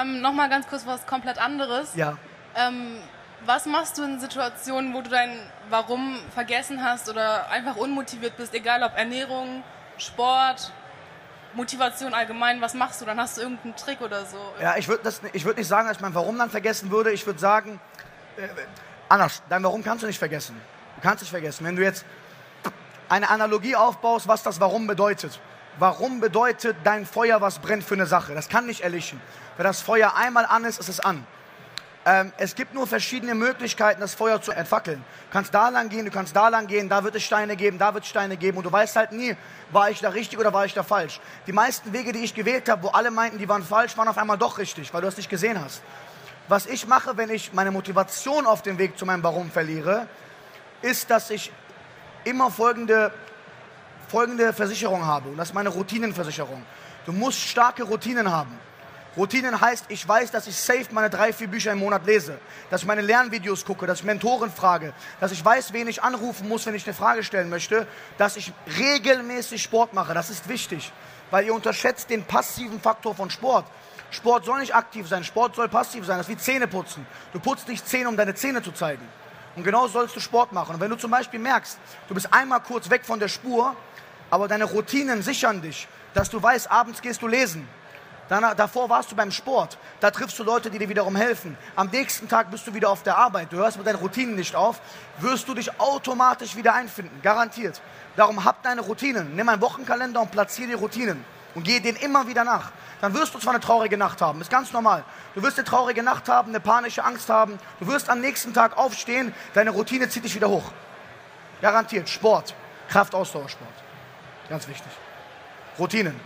Ähm, Nochmal ganz kurz was komplett anderes. Ja. Ähm, was machst du in Situationen, wo du dein Warum vergessen hast oder einfach unmotiviert bist, egal ob Ernährung, Sport, Motivation allgemein, was machst du? Dann hast du irgendeinen Trick oder so. Ja, ich würde würd nicht sagen, dass ich mein Warum dann vergessen würde. Ich würde sagen, äh, anders, dein Warum kannst du nicht vergessen. Du kannst nicht vergessen. Wenn du jetzt eine Analogie aufbaust, was das Warum bedeutet. Warum bedeutet dein Feuer, was brennt für eine Sache? Das kann nicht erlichen. Wenn das Feuer einmal an ist, ist es an. Ähm, es gibt nur verschiedene Möglichkeiten, das Feuer zu entfackeln. Du kannst da lang gehen, du kannst da lang gehen, da wird es Steine geben, da wird es Steine geben und du weißt halt nie, war ich da richtig oder war ich da falsch. Die meisten Wege, die ich gewählt habe, wo alle meinten, die waren falsch, waren auf einmal doch richtig, weil du es nicht gesehen hast. Was ich mache, wenn ich meine Motivation auf dem Weg zu meinem Warum verliere, ist, dass ich immer folgende, folgende Versicherung habe. Und das ist meine Routinenversicherung. Du musst starke Routinen haben. Routinen heißt, ich weiß, dass ich safe meine drei, vier Bücher im Monat lese, dass ich meine Lernvideos gucke, dass ich Mentoren frage, dass ich weiß, wen ich anrufen muss, wenn ich eine Frage stellen möchte, dass ich regelmäßig Sport mache. Das ist wichtig, weil ihr unterschätzt den passiven Faktor von Sport. Sport soll nicht aktiv sein, Sport soll passiv sein. Das ist wie Zähne putzen. Du putzt nicht Zähne, um deine Zähne zu zeigen. Und genau sollst du Sport machen. Und wenn du zum Beispiel merkst, du bist einmal kurz weg von der Spur, aber deine Routinen sichern dich, dass du weißt, abends gehst du lesen. Danach, davor warst du beim Sport. Da triffst du Leute, die dir wiederum helfen. Am nächsten Tag bist du wieder auf der Arbeit. Du hörst mit deinen Routinen nicht auf. Wirst du dich automatisch wieder einfinden. Garantiert. Darum hab deine Routinen. Nimm einen Wochenkalender und platziere die Routinen. Und geh denen immer wieder nach. Dann wirst du zwar eine traurige Nacht haben. Ist ganz normal. Du wirst eine traurige Nacht haben, eine panische Angst haben. Du wirst am nächsten Tag aufstehen. Deine Routine zieht dich wieder hoch. Garantiert. Sport. Kraftausdauersport. Ganz wichtig. Routinen.